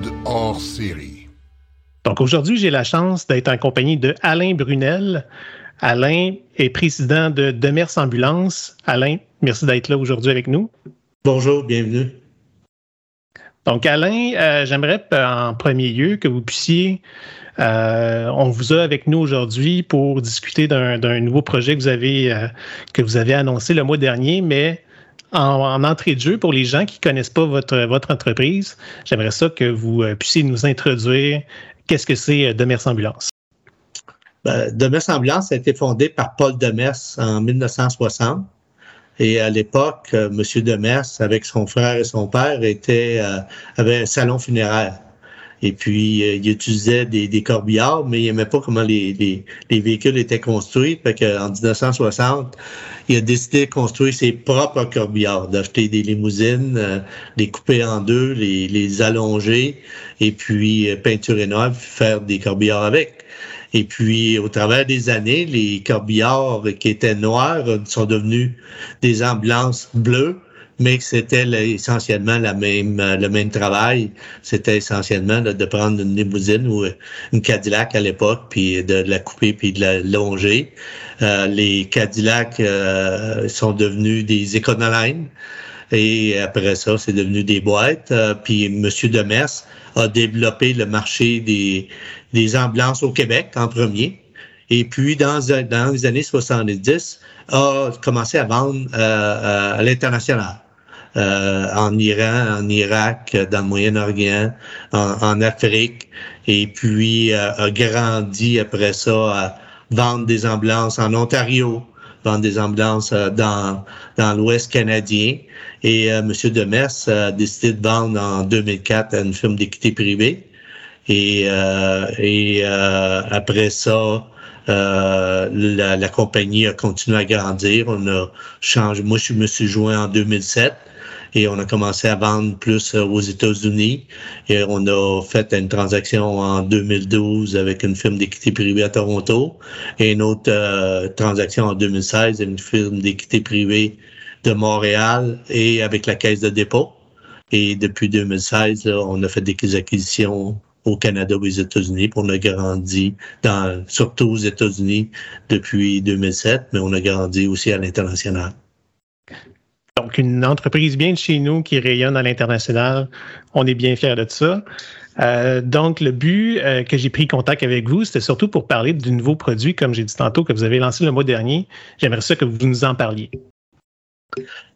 Épisode hors série. Donc aujourd'hui, j'ai la chance d'être en compagnie de Alain Brunel. Alain est président de Demers Ambulance. Alain, merci d'être là aujourd'hui avec nous. Bonjour, bienvenue. Donc Alain, euh, j'aimerais en premier lieu que vous puissiez, euh, on vous a avec nous aujourd'hui pour discuter d'un nouveau projet que vous avez euh, que vous avez annoncé le mois dernier, mais en, en, entrée de jeu, pour les gens qui ne connaissent pas votre, votre entreprise, j'aimerais ça que vous euh, puissiez nous introduire qu'est-ce que c'est euh, Demers Ambulance. Ben, Demers Ambulance a été fondé par Paul Demers en 1960. Et à l'époque, euh, M. Demers, avec son frère et son père, était, avait un salon funéraire. Et puis, euh, il utilisait des, des, corbillards, mais il n'aimait pas comment les, les, les, véhicules étaient construits. Fait qu'en 1960, il a décidé de construire ses propres corbillards, d'acheter des limousines, euh, les couper en deux, les, les allonger, et puis euh, peinturer noir, puis faire des corbillards avec. Et puis, au travers des années, les corbillards qui étaient noirs sont devenus des ambulances bleues mais c'était essentiellement la même, le même travail. C'était essentiellement de, prendre une limousine ou une Cadillac à l'époque, puis de la couper puis de la longer. Euh, les Cadillacs euh, sont devenus des Econoline. Et après ça, c'est devenu des boîtes. Euh, puis M. Demers a développé le marché des, des ambulances au Québec en premier. Et puis, dans, dans les années 70, a commencé à vendre euh, à l'international euh, en Iran, en Irak, dans le Moyen-Orient, en, en, Afrique, et puis euh, a grandi après ça à vendre des ambulances en Ontario, vendre des ambulances euh, dans, dans l'Ouest canadien. Et euh, M. Demers a décidé de vendre en 2004 à une firme d'équité privée. Et, euh, et euh, après ça, euh, la, la, compagnie a continué à grandir. On a changé. Moi, je me suis joint en 2007 et on a commencé à vendre plus aux États-Unis. Et on a fait une transaction en 2012 avec une firme d'équité privée à Toronto et une autre euh, transaction en 2016 avec une firme d'équité privée de Montréal et avec la caisse de dépôt. Et depuis 2016, là, on a fait des acquisitions au Canada aux États-Unis. On a grandi dans, surtout aux États-Unis depuis 2007, mais on a grandi aussi à l'international. Donc, une entreprise bien de chez nous qui rayonne à l'international. On est bien fiers de ça. Euh, donc, le but euh, que j'ai pris contact avec vous, c'était surtout pour parler du nouveau produit, comme j'ai dit tantôt, que vous avez lancé le mois dernier. J'aimerais ça que vous nous en parliez.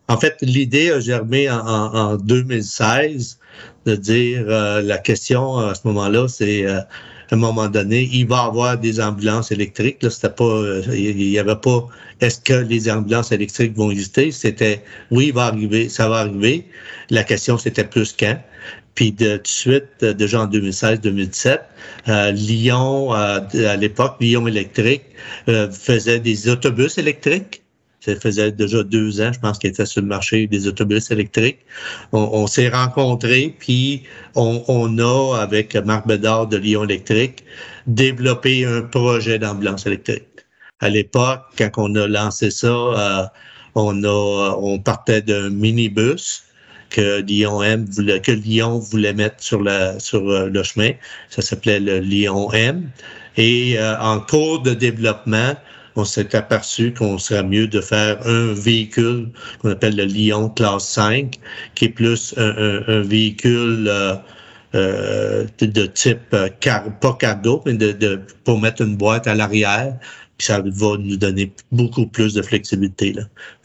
En fait, l'idée a germé en, en, en, 2016 de dire euh, la question à ce moment-là, c'est à un moment donné, il va avoir des ambulances électriques. Là, c'était pas, euh, il y avait pas. Est-ce que les ambulances électriques vont exister? C'était oui, il va arriver, ça va arriver. La question c'était plus quand. Puis de, de suite, déjà en 2016-2017, euh, Lyon, euh, à l'époque, Lyon électrique euh, faisait des autobus électriques. Ça faisait déjà deux ans, je pense, qu'il était sur le marché des autobus électriques. On, s'est rencontrés, puis on, on, a, avec Marc Bédard de Lyon électrique, développé un projet d'ambulance électrique. À l'époque, quand on a lancé ça, euh, on, a, on partait d'un minibus que Lyon M voulait, que Lyon voulait mettre sur, sur le chemin. Ça s'appelait le Lyon M. Et euh, en cours de développement, on s'est aperçu qu'on serait mieux de faire un véhicule qu'on appelle le Lyon classe 5, qui est plus un, véhicule euh, euh, de, type car, pas cargo, mais de, de, pour mettre une boîte à l'arrière. Puis ça va nous donner beaucoup plus de flexibilité.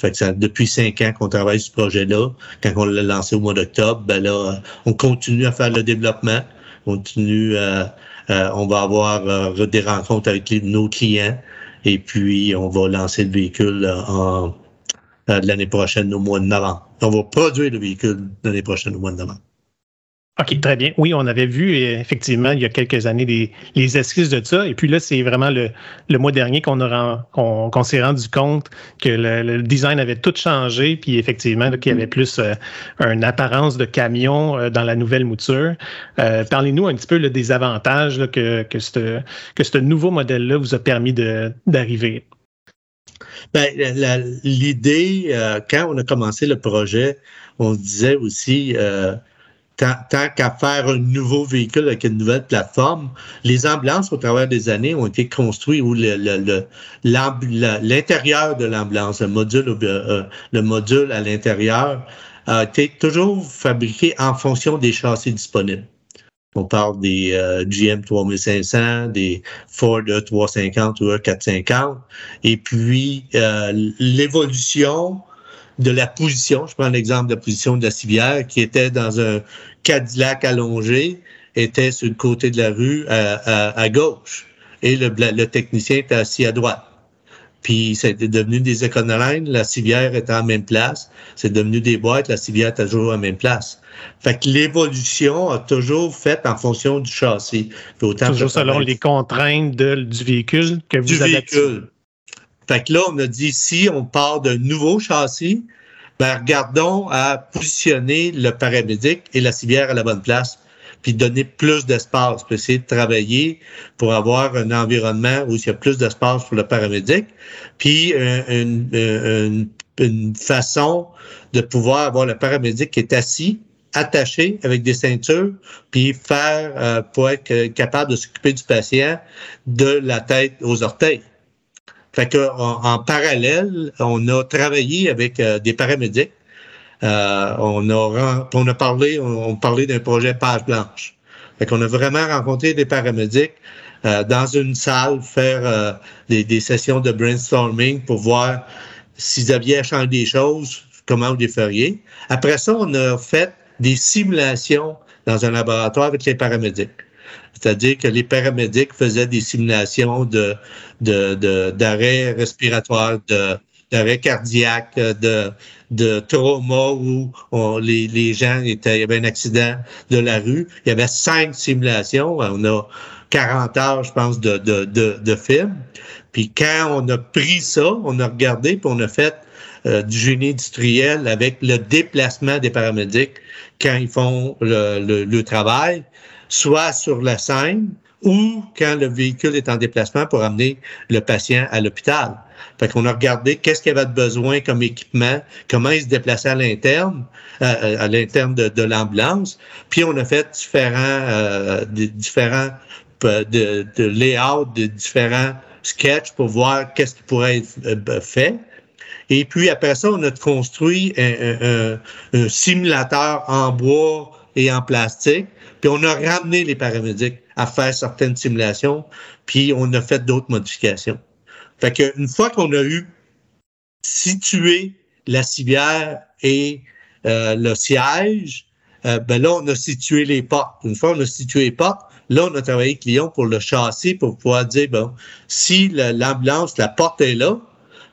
Depuis cinq ans qu'on travaille sur ce projet-là, quand on l'a lancé au mois d'octobre, ben là, on continue à faire le développement, on continue on va avoir euh, des rencontres avec nos clients Et puis, on va lancer le véhicule en, l'année prochaine au mois de novembre. On va produire le véhicule l'année prochaine au mois de novembre. OK, très bien. Oui, on avait vu effectivement il y a quelques années les, les esquisses de ça. Et puis là, c'est vraiment le, le, mois dernier qu'on qu'on s'est rendu compte que le, design avait tout changé, puis effectivement qu'il y avait plus euh, une apparence de camion euh, dans la nouvelle mouture. Euh, parlez-nous un petit peu des avantages que, que, ce, que ce nouveau modèle-là vous a permis d'arriver. Ben, l'idée, quand on a commencé le projet, on disait aussi tant, qu'à faire un nouveau véhicule avec une nouvelle plateforme, les ambulances au travers des années ont été construites où l'intérieur de l'ambulance, le module, euh, le module à l'intérieur, a été toujours fabriqué en fonction des châssis disponibles. On parle des euh, GM 3500, des Ford E350 ou E450. Et puis, euh, l'évolution de la position, je prends l'exemple de la position de la civière, qui était dans un Cadillac allongé, était sur le côté de la rue à, gauche. Et le, le, technicien était assis à droite. Puis c'était devenu des éconolines, la civière était en même place. C'est devenu des boîtes, la civière était toujours en même place. Fait que l'évolution a toujours fait en fonction du châssis. toujours selon les contraintes du véhicule que vous du véhicule. Fait que là, on a dit, si on part d'un nouveau châssis, ben, regardons à positionner le paramédic et la civière à la bonne place, puis donner plus d'espace, puis essayer de travailler pour avoir un environnement où il y a plus d'espace pour le paramédic, puis une, une, façon de pouvoir avoir le paramédic qui est assis, attaché avec des ceintures, puis faire euh, pour être capable de s'occuper du patient de la tête aux orteils. Fait que en, parallèle, on a travaillé avec euh, des paramédics. Euh, on a on a parlé, on, parlait d'un projet page blanche. Fait qu'on a vraiment rencontré des paramédics euh, dans une salle, faire des, des, sessions de brainstorming pour voir s'ils avaient changé des choses, comment vous les feriez. Après ça, on a fait des simulations dans un laboratoire avec les paramédics. C'est-à-dire que les paramédics faisaient des simulations de, d'arrêt respiratoire, de, d'arrêt cardiaque, de, de trauma où les, les gens étaient, il y avait un accident de la rue. Il y avait cinq simulations. On a 40 heures, je pense, de, de, de, films. Puis quand on a pris ça, on a regardé, puis on a fait euh, du génie industriel avec le déplacement des paramédics quand ils font le, le, le travail soit sur la scène ou quand le véhicule est en déplacement pour amener le patient à l'hôpital. Fait qu'on a regardé qu'est-ce qu'il y avait de besoin comme équipement, comment il se déplaçait à l'interne, euh, à l'interne de, de l'ambulance. Puis on a fait différents, euh, différents euh, de, de layout, de différents sketchs pour voir qu'est-ce qui pourrait être fait. Et puis après ça, on a construit un, un simulateur en bois et en plastique puis on a ramené les paramédics à faire certaines simulations, puis on a fait d'autres modifications. Fait qu'une fois qu'on a eu situé la civière et euh, le siège, euh, ben là, on a situé les portes. Une fois on a situé les portes, là, on a travaillé avec Lyon pour le châssis pour pouvoir dire, bon, si l'ambulance, la porte est là,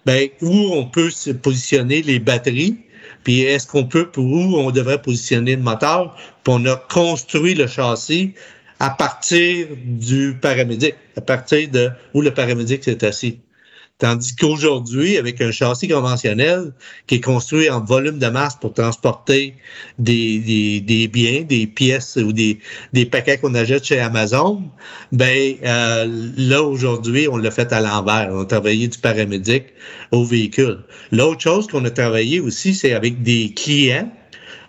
ben, où on peut se positionner les batteries, puis est-ce qu'on peut, pour où on devrait positionner le moteur? Puis on a construit le châssis à partir du paramédic, à partir de où le paramédic s'est assis. Tandis qu'aujourd'hui, avec un châssis conventionnel qui est construit en volume de masse pour transporter des, des, biens, des pièces ou des, des paquets qu'on achète chez Amazon, ben euh, là aujourd'hui, on l'a fait à l'envers. On a travaillé du paramédic au véhicule. L'autre chose qu'on a travaillé aussi, c'est avec des clients.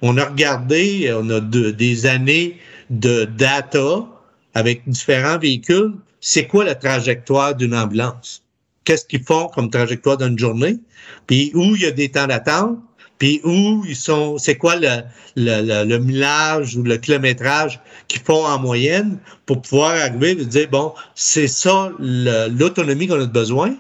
On a regardé, on a des années de data avec différents véhicules. C'est quoi la trajectoire d'une ambulance? Qu'est-ce qu'ils font comme trajectoire d'une journée, puis où il y a des temps d'attente, puis où ils sont, c'est quoi le, le, le, millage ou le kilométrage qu'ils font en moyenne pour pouvoir arriver et dire, bon, c'est ça l'autonomie qu'on a besoin,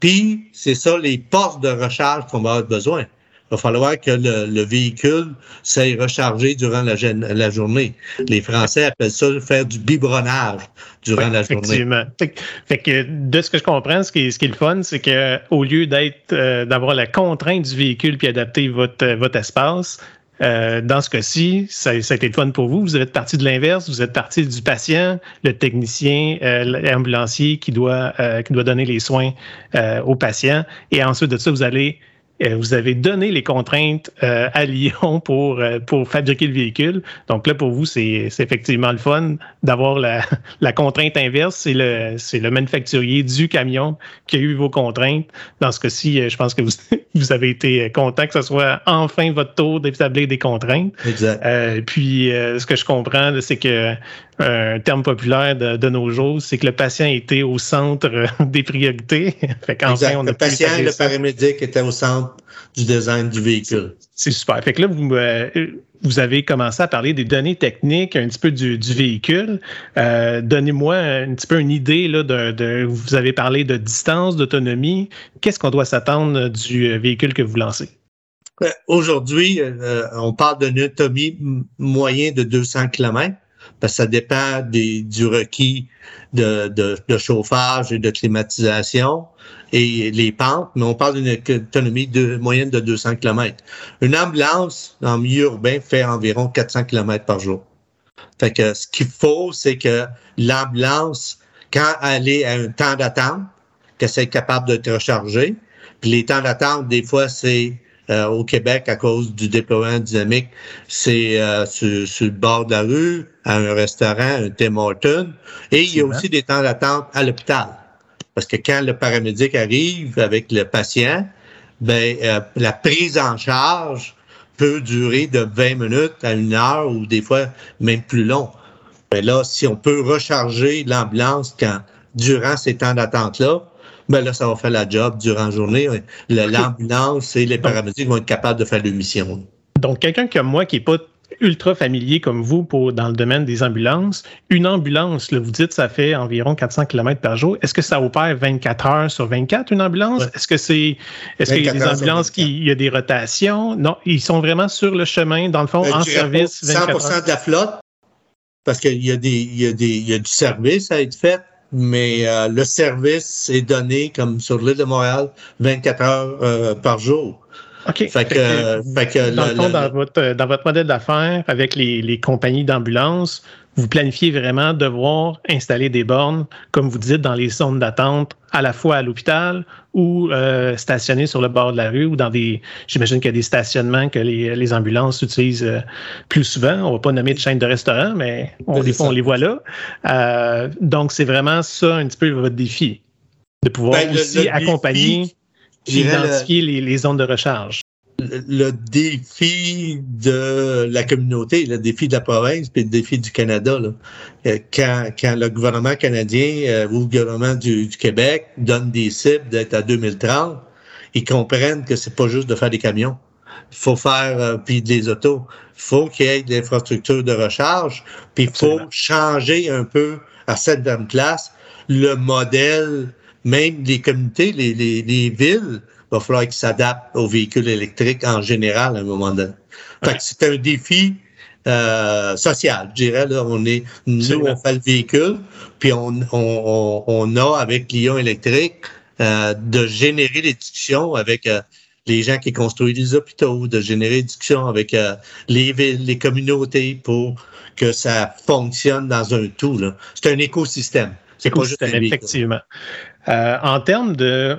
puis c'est ça les postes de recharge qu'on va avoir besoin. Va falloir que le, véhicule s'aille recharger durant la, la, journée. Les Français appellent ça faire du biberonnage durant la journée. Effectivement. Fait, que de ce que je comprends, ce qui est, ce qui est le fun, c'est que au lieu d'être euh, d'avoir la contrainte du véhicule puis adapter votre, votre espace, euh, dans ce cas-ci, ça, ça, a été le fun pour vous. Vous êtes parti de l'inverse, vous êtes parti du patient, le technicien, euh, l'ambulancier qui doit euh, qui doit donner les soins au patient. Et ensuite de ça, vous allez vous avez donné les contraintes euh, à Lyon pour, euh, pour fabriquer le véhicule. Donc là, pour vous, c'est effectivement le fun d'avoir la, la, contrainte inverse. C'est le, le manufacturier du camion qui a eu vos contraintes. Dans ce cas-ci, je pense que vous, vous avez été content que ce soit enfin votre tour d'établir des contraintes. Exact. puis, ce que je comprends, c'est que un terme populaire de, de nos jours, c'est que le patient était au centre des priorités. fait exact. On le patient le paramédic étaient au centre du design du véhicule. C'est super. Fait que là, vous, euh, vous avez commencé à parler des données techniques, un petit peu du, du véhicule. Euh, Donnez-moi un petit peu une idée là, de, de, Vous avez parlé de distance, d'autonomie. Qu'est-ce qu'on doit s'attendre du véhicule que vous lancez? Aujourd'hui, euh, on parle d'une autonomie moyenne de 200 km parce que ça dépend du requis de, chauffage et de climatisation et les pentes, mais on parle d'une autonomie de, moyenne de 200 km. Une ambulance en milieu urbain fait environ 400 km par jour. Fait que ce qu'il faut, c'est que l'ambulance, quand elle est à un temps d'attente, qu'elle soit capable de te recharger. Puis les temps d'attente, des fois, c'est euh, au Québec, à cause du déploiement dynamique, c'est euh, sur, le bord de la rue, à un restaurant, un Tim Hortons. Et il y a aussi des temps d'attente à l'hôpital. Parce que quand le paramédic arrive avec le patient, ben, euh, la prise en charge peut durer de 20 minutes à une heure ou des fois même plus long. Mais ben là, si on peut recharger l'ambulance quand durant ces temps d'attente-là, ben là, ça va faire la job durant la journée. L'ambulance et les paramédics vont être capables de faire leur mission. Donc, quelqu'un comme moi qui n'est pas ultra familier comme vous pour, dans le domaine des ambulances, une ambulance, là, vous dites, ça fait environ 400 km par jour. Est-ce que ça opère 24 heures sur 24, une ambulance? Est-ce que c'est, est-ce qu'il y a des ambulances qui, il y a des rotations? Non, ils sont vraiment sur le chemin, dans le fond, ben, en service 24 100% de la flotte, parce qu'il y y a du service à être fait mais euh, le service est donné comme sur l'île de Montréal 24 heures euh, par jour. OK. Fait que, fait que, dans, le fond, dans, votre, dans votre modèle d'affaires, avec les, les compagnies d'ambulance, vous planifiez vraiment devoir installer des bornes, comme vous dites, dans les zones d'attente, à la fois à l'hôpital ou euh, stationner sur le bord de la rue ou dans des. J'imagine qu'il y a des stationnements que les, les ambulances utilisent euh, plus souvent. On va pas nommer de chaîne de restaurants, mais on, des fois, on les voit là. Euh, donc, c'est vraiment ça un petit peu votre défi, de pouvoir ben, aussi accompagner identifier les, les zones de recharge le défi de la communauté, le défi de la province, puis le défi du Canada. Là. Euh, quand, quand le gouvernement canadien euh, ou le gouvernement du, Québec donne des cibles d'être à 2030, ils comprennent que c'est pas juste de faire des camions. Il faut faire euh, puis des autos. Il faut qu'il y ait de l'infrastructure de recharge, puis il faut changer un peu à cette même place le modèle, même des communautés, les, les, les villes va falloir qu'ils s'adaptent aux véhicules électriques en général à un moment donné. Fait que c'est un défi euh, social, je dirais. Là, on est, nous, on fait le véhicule, puis on, on, on a avec Lyon électrique euh, de générer des discussions avec euh, les gens qui construisent les hôpitaux, de générer des discussions avec euh, les villes, les communautés pour que ça fonctionne dans un tout. C'est un écosystème. C'est pas juste un effectivement. Euh, en termes de,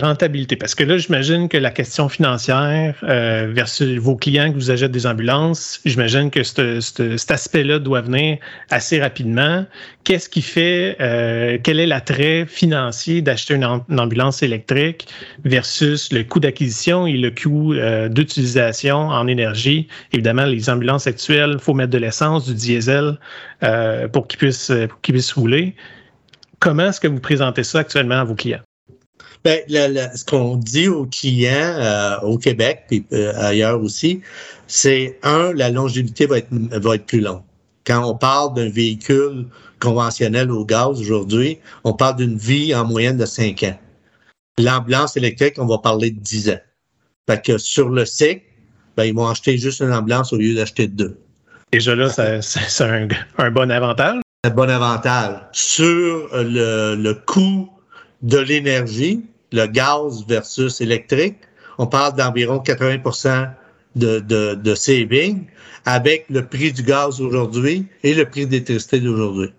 rentabilité, parce que là, j'imagine que la question financière euh, versus vos clients que vous achetez des ambulances, j'imagine que cet aspect-là doit venir assez rapidement. Qu'est-ce qui fait, euh, quel est l'attrait financier d'acheter une, ambulance électrique versus le coût d'acquisition et le coût d'utilisation en énergie? Évidemment, les ambulances actuelles, il faut mettre de l'essence, du diesel pour puissent, qu'ils puissent rouler. Comment est-ce que vous présentez ça actuellement à vos clients? Bien, ce qu'on dit aux clients euh, au Québec et euh, ailleurs aussi, c'est un, la longévité va être, va être plus longue. Quand on parle d'un véhicule conventionnel au gaz aujourd'hui, on parle d'une vie en moyenne de 5 ans. L'ambulance électrique, on va parler de 10 ans. Fait que sur le cycle, ben, ils vont acheter juste une ambulance au lieu d'acheter deux. Déjà là, c'est un, un, bon avantage. Un bon avantage. Sur le, le coût de l'énergie, le gaz versus électrique, on parle d'environ 80% de, de, de saving avec le prix du gaz aujourd'hui et le prix d'électricité d'aujourd'hui.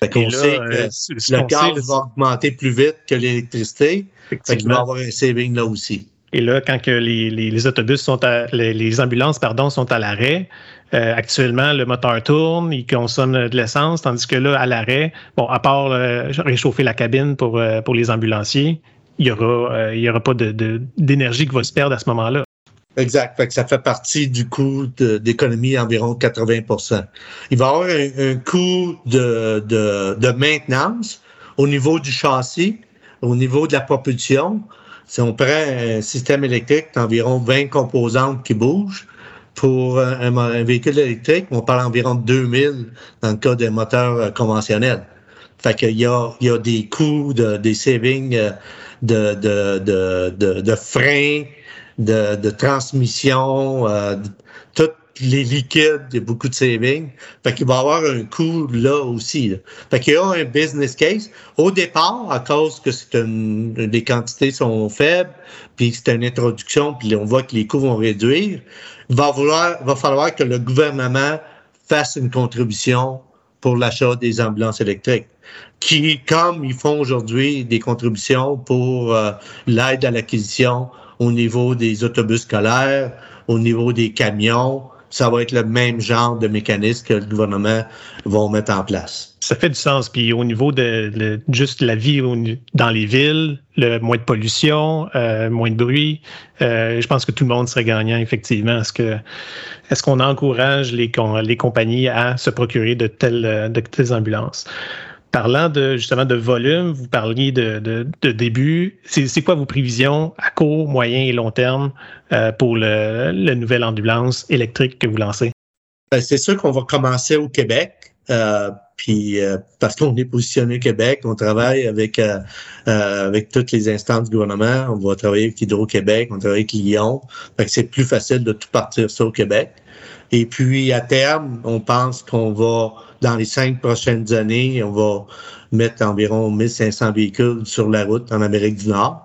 Fait qu'on sait que euh, le gaz va augmenter plus vite que l'électricité. Fait qu'il va avoir un saving là aussi. Et là, quand les, les, autobus sont à, les, ambulances pardon, sont à l'arrêt, euh, actuellement, le moteur tourne, il consomme de l'essence, tandis que là, à l'arrêt, bon, à part euh, réchauffer la cabine pour, pour les ambulanciers, il n'y aura, aura pas d'énergie de, qui va se perdre à ce moment-là. Exact. Ça fait partie du coût d'économie environ 80% Il va y avoir un, coût de, de, maintenance au niveau du châssis, au niveau de la propulsion. Si on prend un système électrique, environ 20 composantes qui bougent. Pour un, véhicule électrique, on parle environ de 2000 dans le cas des moteurs conventionnels. Fait qu'il y a, il y a des coûts, de, des savings euh, de, freins, de, de transmission, euh, tous les liquides, il y a beaucoup de savings. Fait qu'il va y avoir un coût là aussi. Là. Fait qu'il y a un business case. Au départ, à cause que c'est une, les quantités sont faibles, puis c'est une introduction, puis on voit que les coûts vont réduire, il va, vouloir, va falloir que le gouvernement fasse une contribution pour l'achat des ambulances électriques, qui, comme ils font aujourd'hui des contributions pour euh, l'aide à l'acquisition au niveau des autobus scolaires, au niveau des camions, ça va être le même genre de mécanisme que le gouvernement va mettre en place. Ça fait du sens. Puis au niveau de, juste la vie dans les villes, le moins de pollution, euh, moins de bruit, euh, je pense que tout le monde serait gagnant effectivement. Est-ce que est-ce qu'on encourage les, les compagnies à se procurer de telles de telles ambulances? Parlant de justement de volume, vous parliez de, de, début. C'est quoi vos prévisions à court, moyen et long terme euh, pour le, la nouvelle ambulance électrique que vous lancez? Ben, c'est sûr qu'on va commencer au Québec. Euh, puis euh, parce qu'on est positionné au Québec, on travaille avec avec toutes les instances du gouvernement. On va travailler avec Hydro-Québec, on travaille avec Lyon. c'est plus facile de tout partir ça au Québec. Et puis à terme, on pense qu'on va dans les cinq prochaines années, on va mettre environ 1500 véhicules sur la route en Amérique du Nord.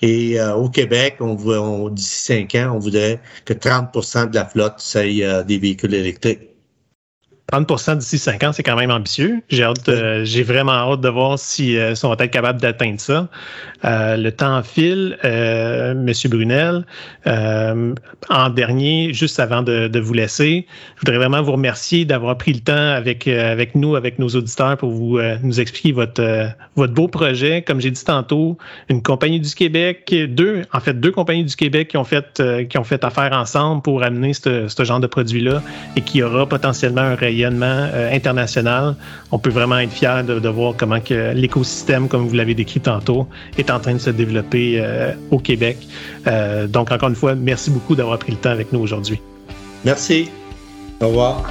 Et euh, au Québec, on, on d'ici cinq ans, on voudrait que 30% de la flotte soit euh, des véhicules électriques. 30% d'ici 5 ans, c'est quand même ambitieux. J'ai hâte, j'ai vraiment hâte de voir si euh, sont être capables d'atteindre ça. Euh, le temps file, euh, Monsieur Brunel. Euh, en dernier, juste avant de, de, vous laisser, je voudrais vraiment vous remercier d'avoir pris le temps avec avec nous, avec nos auditeurs, pour vous nous expliquer votre votre beau projet. Comme j'ai dit tantôt, une compagnie du Québec, deux, en fait, deux compagnies du Québec qui ont fait qui ont fait affaire ensemble pour amener ce, ce genre de produit là et qui aura potentiellement un rayon euh, international, on peut vraiment être fier de, voir comment l'écosystème, comme vous l'avez décrit tantôt, est en train de se développer euh, au Québec. Euh, donc, encore une fois, merci beaucoup d'avoir pris le temps avec nous aujourd'hui. Merci. Au revoir.